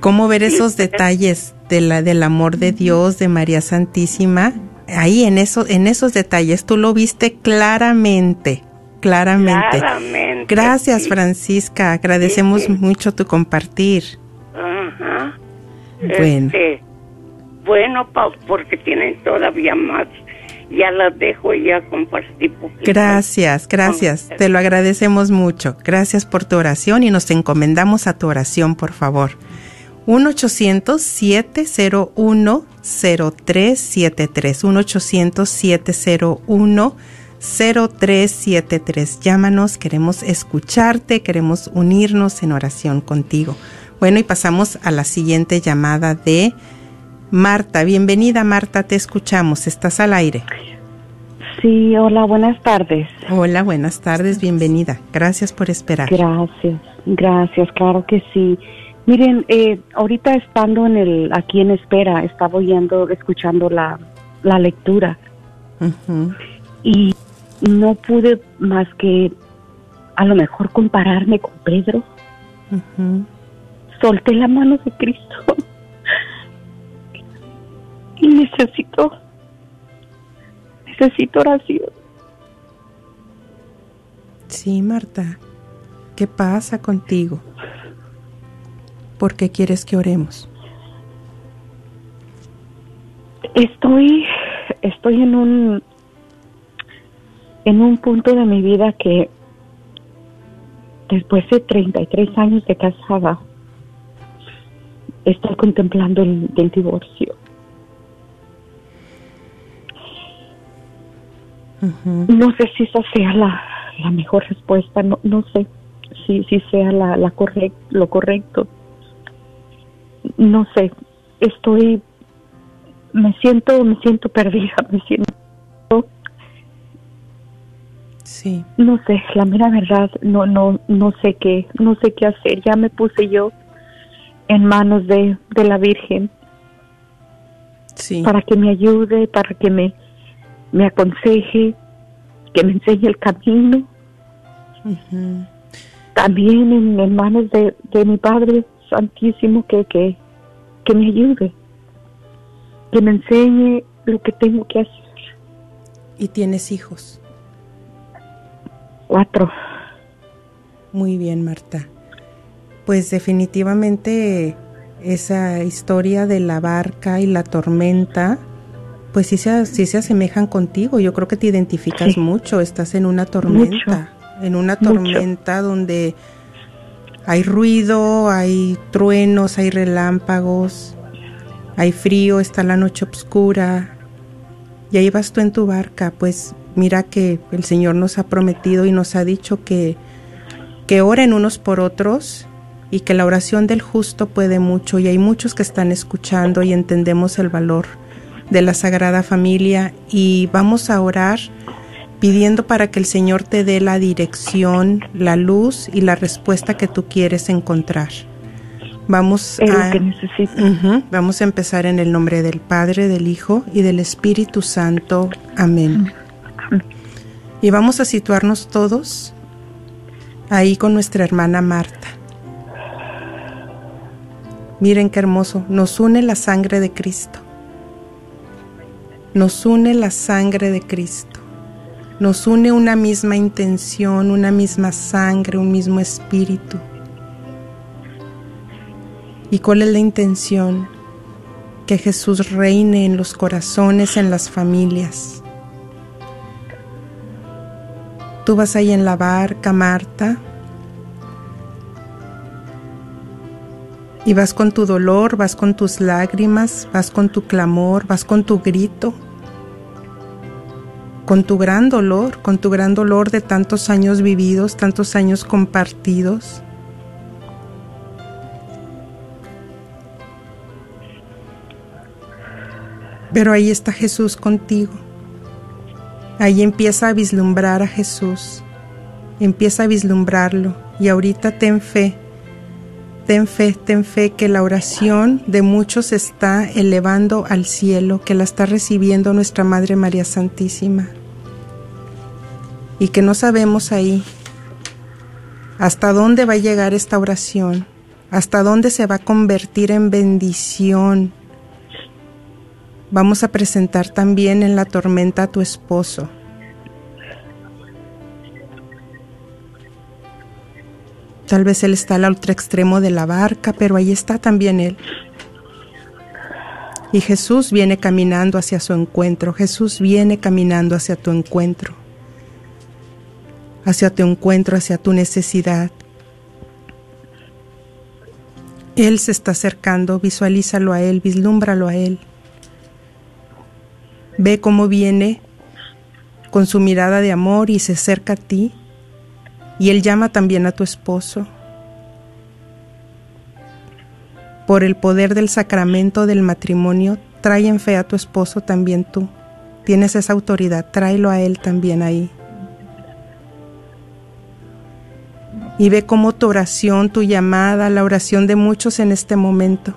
¿Cómo ver esos detalles de la, del amor de Dios, de María Santísima? ahí en, eso, en esos detalles tú lo viste claramente, claramente. Claramente. Gracias, Francisca. Agradecemos mucho tu compartir. Ajá. Bueno. Este, bueno, porque tienen todavía más. Ya las dejo y ya compartí. Gracias, gracias. Te lo agradecemos mucho. Gracias por tu oración y nos encomendamos a tu oración, por favor. 1-800-701-0373. 1-800-701-0373. Llámanos, queremos escucharte, queremos unirnos en oración contigo. Bueno, y pasamos a la siguiente llamada de Marta. Bienvenida, Marta, te escuchamos. Estás al aire. Sí, hola, buenas tardes. Hola, buenas tardes, bienvenida. Gracias por esperar. Gracias, gracias, claro que sí. Miren, eh, ahorita estando en el, aquí en espera, estaba oyendo, escuchando la, la lectura y no pude más que a lo mejor compararme con Pedro. Solté la mano de Cristo <laughs> y necesito, necesito oración. Sí, Marta, ¿qué pasa contigo? ¿Por qué quieres que oremos? Estoy, estoy en un, en un punto de mi vida que después de 33 años de casada, estoy contemplando el, el divorcio. No sé si esa sea la, la mejor respuesta, no, no sé si, si sea la, la correct, lo correcto. No sé, estoy, me siento, me siento perdida, me siento, sí, no sé, la mera verdad, no, no, no sé qué, no sé qué hacer, ya me puse yo en manos de, de la Virgen, sí, para que me ayude, para que me, me aconseje, que me enseñe el camino, también en, en manos de, de mi Padre Santísimo que, que, que me ayude, que me enseñe lo que tengo que hacer. ¿Y tienes hijos? Cuatro. Muy bien, Marta. Pues definitivamente esa historia de la barca y la tormenta, pues sí se, sí se asemejan contigo. Yo creo que te identificas mucho. Estás en una tormenta, en una tormenta donde hay ruido, hay truenos, hay relámpagos, hay frío, está la noche oscura. Y ahí vas tú en tu barca, pues mira que el Señor nos ha prometido y nos ha dicho que, que oren unos por otros y que la oración del justo puede mucho y hay muchos que están escuchando y entendemos el valor de la Sagrada Familia y vamos a orar pidiendo para que el Señor te dé la dirección, la luz y la respuesta que tú quieres encontrar. Vamos a, vamos a empezar en el nombre del Padre, del Hijo y del Espíritu Santo. Amén. Y vamos a situarnos todos ahí con nuestra hermana Marta. Miren qué hermoso, nos une la sangre de Cristo. Nos une la sangre de Cristo. Nos une una misma intención, una misma sangre, un mismo espíritu. ¿Y cuál es la intención? Que Jesús reine en los corazones, en las familias. Tú vas ahí en la barca, Marta, Y vas con tu dolor, vas con tus lágrimas, vas con tu clamor, vas con tu grito, con tu gran dolor, con tu gran dolor de tantos años vividos, tantos años compartidos. Pero ahí está Jesús contigo. Ahí empieza a vislumbrar a Jesús. Empieza a vislumbrarlo. Y ahorita ten fe Ten fe, ten fe que la oración de muchos está elevando al cielo, que la está recibiendo nuestra Madre María Santísima. Y que no sabemos ahí hasta dónde va a llegar esta oración, hasta dónde se va a convertir en bendición. Vamos a presentar también en la tormenta a tu esposo Tal vez Él está al otro extremo de la barca, pero ahí está también Él. Y Jesús viene caminando hacia su encuentro, Jesús viene caminando hacia tu encuentro, hacia tu encuentro, hacia tu necesidad. Él se está acercando, visualízalo a Él, vislúmbralo a Él. Ve cómo viene con su mirada de amor y se acerca a ti y Él llama también a tu esposo. Por el poder del sacramento del matrimonio, trae en fe a tu esposo también tú. Tienes esa autoridad, tráelo a Él también ahí. Y ve cómo tu oración, tu llamada, la oración de muchos en este momento,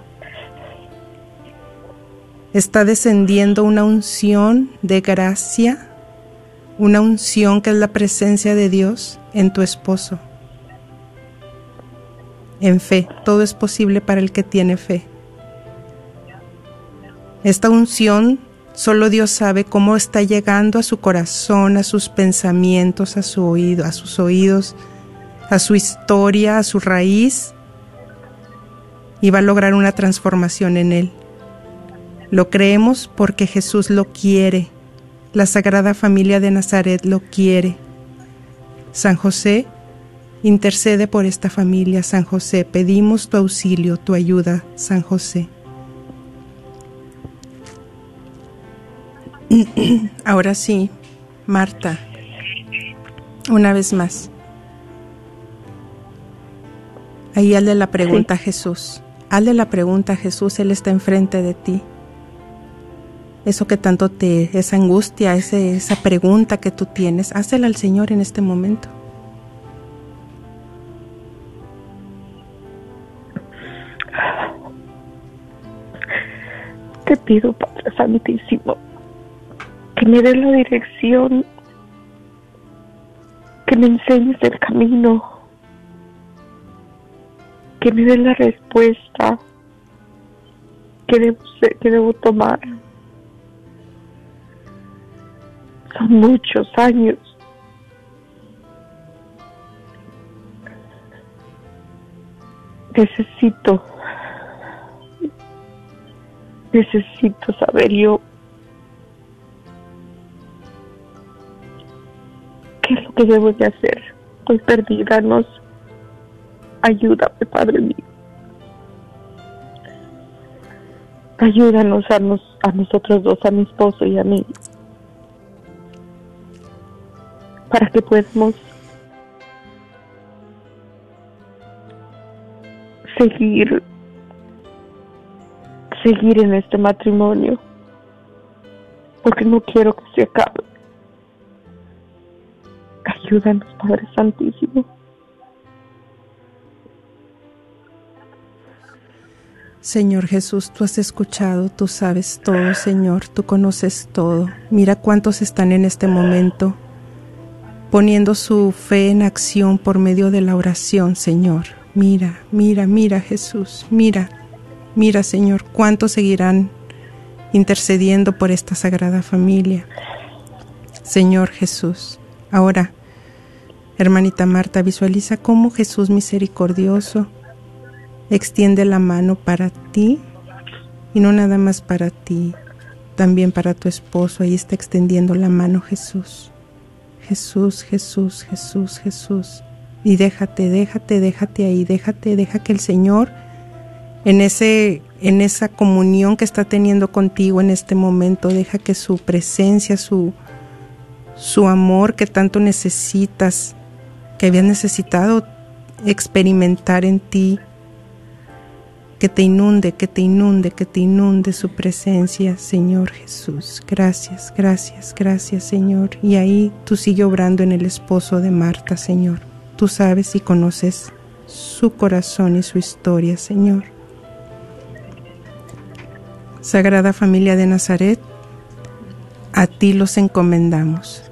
está descendiendo una unción de gracia una unción que es la presencia de Dios en tu esposo. En fe, todo es posible para el que tiene fe. Esta unción solo Dios sabe cómo está llegando a su corazón, a sus pensamientos, a su oído, a sus oídos, a su historia, a su raíz y va a lograr una transformación en él. Lo creemos porque Jesús lo quiere la Sagrada Familia de Nazaret lo quiere. San José, intercede por esta familia, San José. Pedimos tu auxilio, tu ayuda, San José. <clears throat> Ahora sí, Marta, una vez más. Ahí hazle la pregunta a Jesús. Hazle la pregunta a Jesús, Él está enfrente de ti eso que tanto te, esa angustia, ese, esa pregunta que tú tienes, házela al Señor en este momento. Te pido, Padre Santísimo, que me des la dirección, que me enseñes el camino, que me des la respuesta que debo, que debo tomar Son muchos años. Necesito, necesito saber yo qué es lo que debo de hacer. Estoy perdida, nos ayúdame, Padre mío. Ayúdanos a, nos, a nosotros dos, a mi esposo y a mí, para que podamos seguir, seguir en este matrimonio, porque no quiero que se acabe. Ayúdanos, Padre Santísimo. Señor Jesús, tú has escuchado, tú sabes todo, Señor, tú conoces todo. Mira cuántos están en este momento poniendo su fe en acción por medio de la oración, Señor. Mira, mira, mira Jesús, mira, mira Señor, cuántos seguirán intercediendo por esta sagrada familia. Señor Jesús, ahora, hermanita Marta, visualiza cómo Jesús misericordioso extiende la mano para ti y no nada más para ti, también para tu esposo. Ahí está extendiendo la mano Jesús. Jesús, Jesús, Jesús, Jesús. Y déjate, déjate, déjate ahí, déjate, deja que el Señor en ese en esa comunión que está teniendo contigo en este momento, deja que su presencia, su su amor que tanto necesitas, que habías necesitado experimentar en ti, que te inunde, que te inunde, que te inunde su presencia, Señor Jesús. Gracias, gracias, gracias, Señor. Y ahí tú sigue obrando en el esposo de Marta, Señor. Tú sabes y conoces su corazón y su historia, Señor. Sagrada familia de Nazaret, a ti los encomendamos.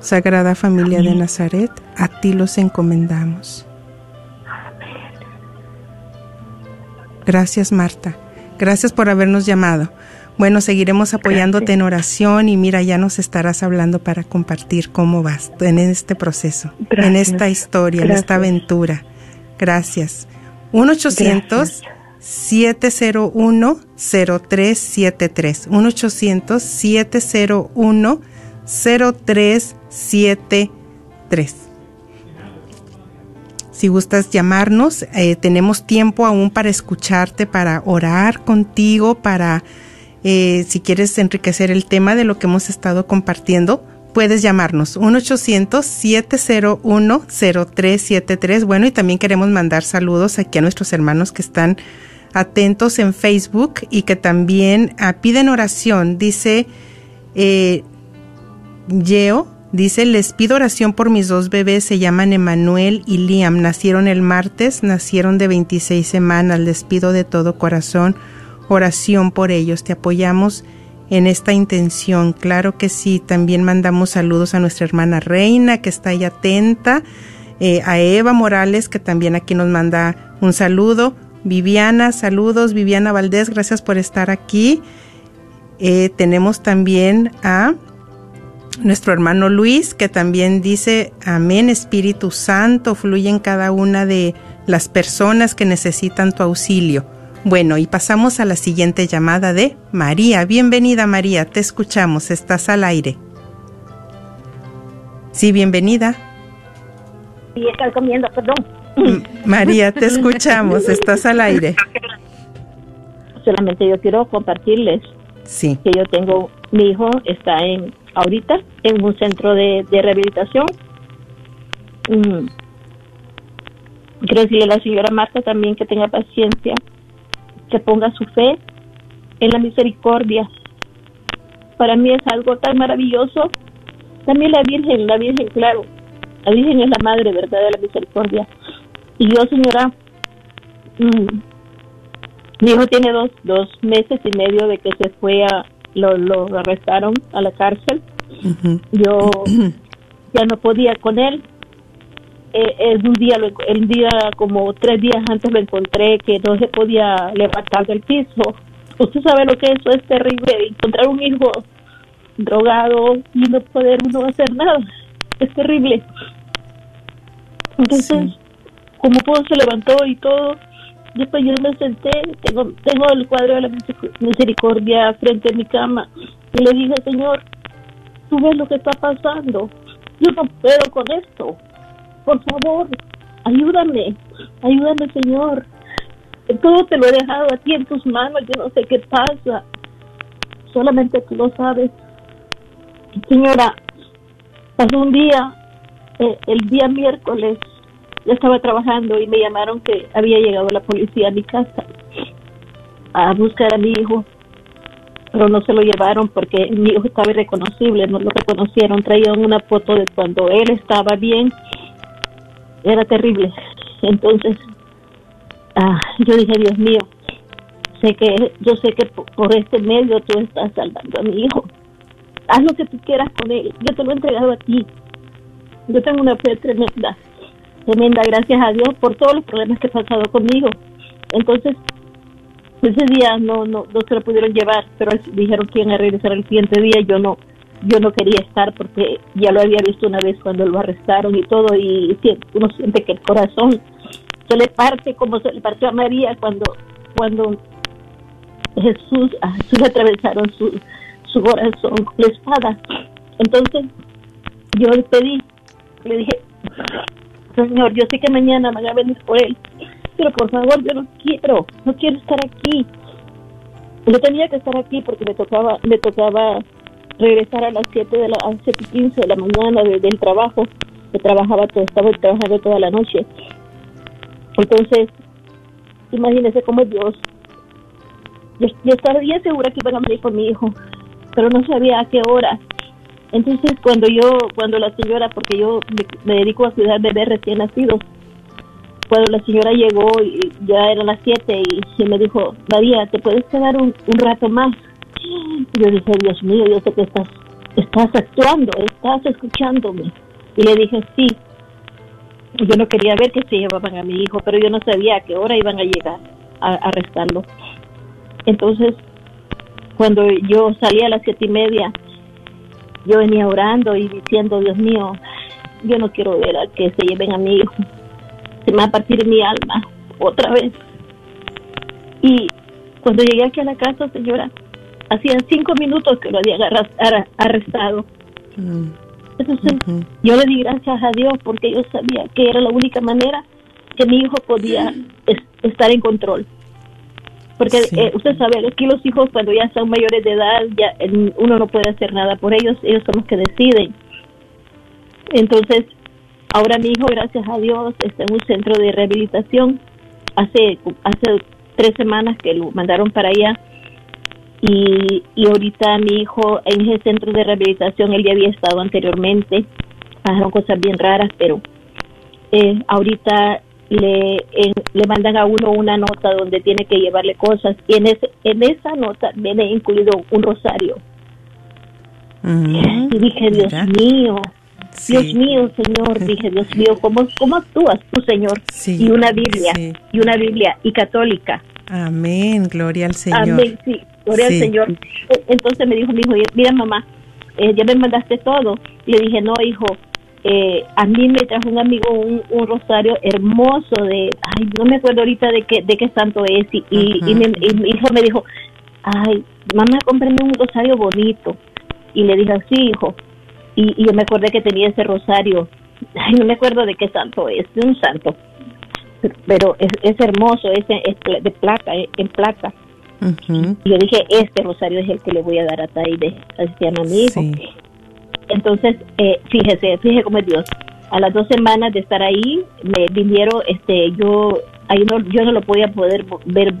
Sagrada familia de Nazaret, a ti los encomendamos. Gracias, Marta. Gracias por habernos llamado. Bueno, seguiremos apoyándote en oración y mira, ya nos estarás hablando para compartir cómo vas en este proceso, en esta historia, en esta aventura. Gracias. 1-800-701-0373. 1-800-701-0373. Si gustas llamarnos, eh, tenemos tiempo aún para escucharte, para orar contigo, para, eh, si quieres enriquecer el tema de lo que hemos estado compartiendo, puedes llamarnos 1-800-701-0373. Bueno, y también queremos mandar saludos aquí a nuestros hermanos que están atentos en Facebook y que también ah, piden oración. Dice eh, Yeo, Dice, les pido oración por mis dos bebés, se llaman Emanuel y Liam, nacieron el martes, nacieron de 26 semanas, les pido de todo corazón oración por ellos, te apoyamos en esta intención, claro que sí, también mandamos saludos a nuestra hermana Reina, que está ahí atenta, eh, a Eva Morales, que también aquí nos manda un saludo, Viviana, saludos, Viviana Valdés, gracias por estar aquí. Eh, tenemos también a nuestro hermano Luis, que también dice, amén, Espíritu Santo, fluye en cada una de las personas que necesitan tu auxilio. Bueno, y pasamos a la siguiente llamada de María. Bienvenida María, te escuchamos, estás al aire. Sí, bienvenida. Sí, estoy comiendo, perdón. María, te escuchamos, estás al aire. Solamente yo quiero compartirles sí. que yo tengo, mi hijo está en ahorita en un centro de, rehabilitación. Mm. Quiero a la señora Marta también que tenga paciencia, que ponga su fe en la misericordia. Para mí es algo tan maravilloso. También la Virgen, la Virgen, claro. La Virgen es la madre, ¿verdad?, de la misericordia. Y yo, señora, mm, mi hijo tiene dos, dos meses y medio de que se fue a, lo, lo arrestaron a la cárcel. Yo <clears throat> ya no podía con él. Eh, un día, el día como tres días antes lo encontré que no se podía levantar del piso. Usted sabe lo que eso es terrible, encontrar un hijo drogado y no poder uno hacer nada. Es terrible. Entonces, como pudo se levantó y todo, Después yo me senté, tengo, tengo el cuadro de la misericordia frente a mi cama y le dije, Señor, tú ves lo que está pasando. Yo no puedo con esto. Por favor, ayúdame, ayúdame, Señor. Todo te lo he dejado a ti en tus manos, yo no sé qué pasa. Solamente tú lo sabes. Señora, pasó un día, eh, el día miércoles, yo estaba trabajando y me llamaron que había llegado la policía a mi casa a buscar a mi hijo, pero no se lo llevaron porque mi hijo estaba irreconocible, no lo reconocieron, traían una foto de cuando él estaba bien, era terrible. Entonces, ah, yo dije, Dios mío, sé que yo sé que por este medio tú estás salvando a mi hijo. Haz lo que tú quieras con él. Yo te lo he entregado a ti. Yo tengo una fe tremenda tremenda, gracias a Dios por todos los problemas que ha pasado conmigo. Entonces, ese día no, no, no se lo pudieron llevar, pero dijeron que iban a regresar el siguiente día. Yo no, yo no quería estar porque ya lo había visto una vez cuando lo arrestaron y todo, y uno siente que el corazón se le parte como se le partió a María cuando, cuando Jesús, a Jesús le atravesaron su, su corazón con la espada. Entonces, yo le pedí, le dije, Señor, yo sé que mañana van a venir por él, pero por favor, yo no quiero, no quiero estar aquí. Yo tenía que estar aquí porque me tocaba, me tocaba regresar a las 7 de la, a 7 y 15 de la mañana del trabajo, que trabajaba todo, estaba trabajando toda la noche. Entonces, imagínese cómo es Dios. Yo, estaba bien segura que iban a venir por mi hijo, pero no sabía a qué hora. Entonces, cuando yo, cuando la señora, porque yo me, dedico a cuidar bebés recién nacidos, cuando la señora llegó y ya eran las 7 y, me dijo, María, ¿te puedes quedar un, rato más? yo dije, Dios mío, yo sé que estás, estás actuando, estás escuchándome. Y le dije, sí. Yo no quería ver que se llevaban a mi hijo, pero yo no sabía a qué hora iban a llegar a, arrestarlo. Entonces, cuando yo salí a las siete y media, yo venía orando y diciendo, Dios mío, yo no quiero ver a que se lleven a mi hijo. Se me va a partir mi alma otra vez. Y cuando llegué aquí a la casa, señora, hacían cinco minutos que lo habían arrestado. Mm. Entonces, yo le di gracias a Dios porque yo sabía que era la única manera que mi hijo podía estar en control. Porque eh, usted sabe, aquí los hijos cuando ya son mayores de edad, ya uno no puede hacer nada por ellos, ellos son los que deciden. Entonces, ahora mi hijo, gracias a Dios, está en un centro de rehabilitación. Hace, hace tres semanas que lo mandaron para allá. Y, y ahorita mi hijo en ese centro de rehabilitación, él ya había estado anteriormente. Pasaron cosas bien raras, pero eh, ahorita le, le mandan a uno una nota donde tiene que llevarle cosas y en, ese, en esa nota viene incluido un rosario. Mm, y dije, Dios mío, Dios mío, Señor, <laughs> dije, Dios mío, ¿cómo, cómo actúas tú, Señor? y una Biblia, y una Biblia, y católica. Amén, gloria al Señor. Amén, sí, gloria al Señor. E, entonces me dijo mi hijo, mira mamá, eh, ya me mandaste todo. Le dije, no, hijo, eh, a mí me trajo un amigo un, rosario hermoso de, ay, no me acuerdo ahorita de qué, de qué santo es, y, y, mi, hijo me dijo, ay, mamá, cómprame un rosario bonito. Y le dije, sí, hijo. Y, yo me acordé que tenía ese rosario, ay, no me acuerdo de qué santo es, de un santo, pero es, es hermoso, es, es de placa, eh, en placa. Y yo dije, este rosario es el que le voy a dar a Taide, así se llama mi hijo. Entonces, eh, fíjese, fíjese cómo es Dios. A las dos semanas de estar ahí, me vinieron, este, yo, ahí no, yo no lo podía poder ver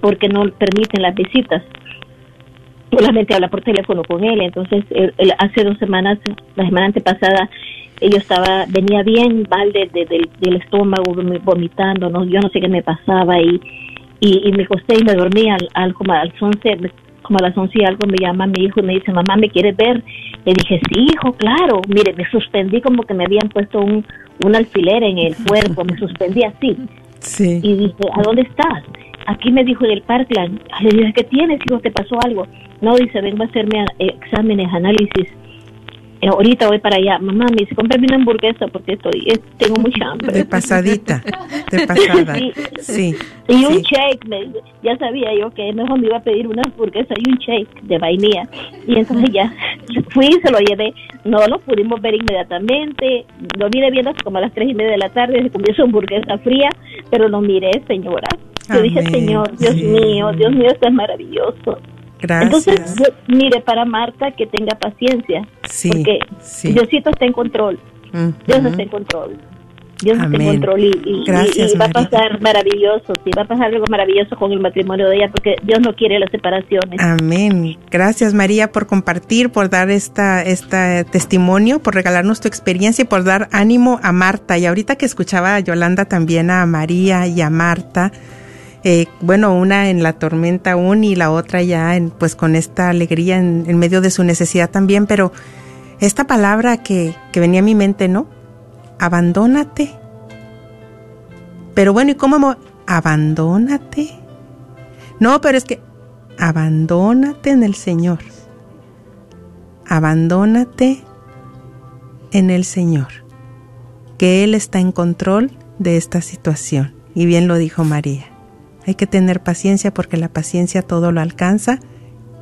porque no permiten las visitas. Solamente habla por teléfono con él. Entonces, hace dos semanas, la semana antepasada, yo estaba, venía bien mal del estómago, vomitando, no, yo no sé qué me pasaba y, y, me acosté y me dormí al, al como a las como a las once y algo me llama mi hijo y me dice, mamá, ¿me quieres ver? Le dije, sí, hijo, claro. Mire, me suspendí como que me habían puesto un, un alfiler en el cuerpo, me suspendí así. Sí. Y dije, ¿a dónde estás? Aquí me dijo en el Parkland. Le dije, ¿qué tienes, hijo? ¿Te pasó algo? No, dice, vengo a hacerme exámenes, análisis. Eh, ahorita voy para allá. Mamá me dice, cómprame una hamburguesa porque estoy, es- tengo mucha hambre. De pasadita, de pasada. Sí. Sí. Y un sí. shake, me ya sabía yo que mejor me iba a pedir una hamburguesa y un shake de vainilla. Y entonces ya <laughs> fui, se lo llevé. No lo pudimos ver inmediatamente. Lo vine viendo como a las tres y media de la tarde, se comió su hamburguesa fría, pero lo miré, señora. Yo dije. Señor, Dios Sí. mío, Dios mío, esto es maravilloso. Gracias. Entonces, yo- mire, para Marta, que tenga paciencia, Sí, porque sí. Diosito está en control. Ujú. Dios está en control. Dios está en Amén. control y, y- Gracias, y va a pasar maravilloso, sí, va a pasar algo maravilloso con el matrimonio de ella, porque Dios no quiere las separaciones. Amén. Gracias María por compartir, por dar esta, esta testimonio, por regalarnos tu experiencia y por dar ánimo a Marta. Y ahorita que escuchaba a Yolanda también a María y a Marta, eh, bueno, una en la tormenta aún y la otra ya pues con esta alegría en, medio de su necesidad también, pero esta palabra que, que venía a mi mente, ¿no? Abandónate. Pero bueno, ¿y cómo? mo- Abandónate. No, pero es que abandónate en el Señor. Abandónate en el Señor. Que Él está en control de esta situación. Y bien lo dijo María. Hay que tener paciencia porque la paciencia todo lo alcanza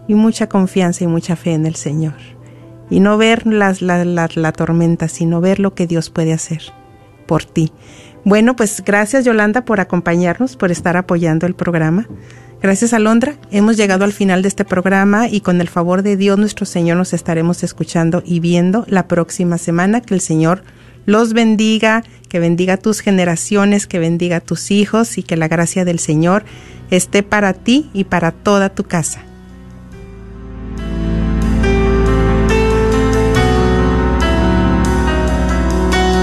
y mucha confianza y mucha fe en el Señor. Y no ver las- la, la- la tormenta, sino ver lo que Dios puede hacer por ti. Bueno, pues gracias Yolanda por acompañarnos, por estar apoyando el programa. Gracias Alondra, hemos llegado al final de este programa y con el favor de Dios nuestro Señor nos estaremos escuchando y viendo la próxima semana. Que el Señor los bendiga, que bendiga tus generaciones, que bendiga tus hijos y que la gracia del Señor esté para ti y para toda tu casa.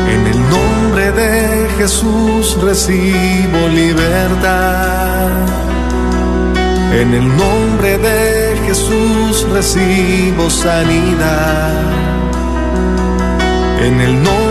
En el nombre de Jesús recibo libertad. En el nombre de Jesús recibo sanidad. En el nombre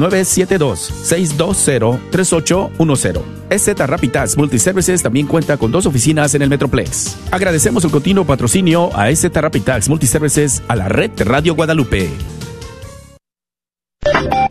972-620-3810. EZ Rapid Tax Multiservices también cuenta con dos oficinas en el Metroplex. Agradecemos el continuo patrocinio a EZ Rapid Tax Multiservices a la red Radio Guadalupe.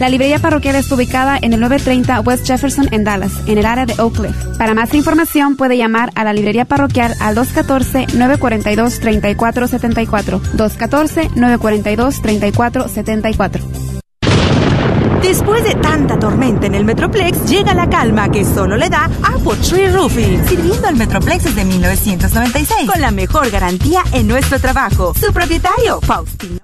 La librería parroquial está ubicada en el 930 West Jefferson en Dallas, en el área de Oak Cliff. Para más información puede llamar a la librería parroquial al 214-942-3474. 214-942-3474. Después de tanta tormenta en el Metroplex, llega la calma que solo le da Apple Tree Roofing. Sirviendo al Metroplex desde 1996. Con la mejor garantía en nuestro trabajo. Su propietario, Faustino.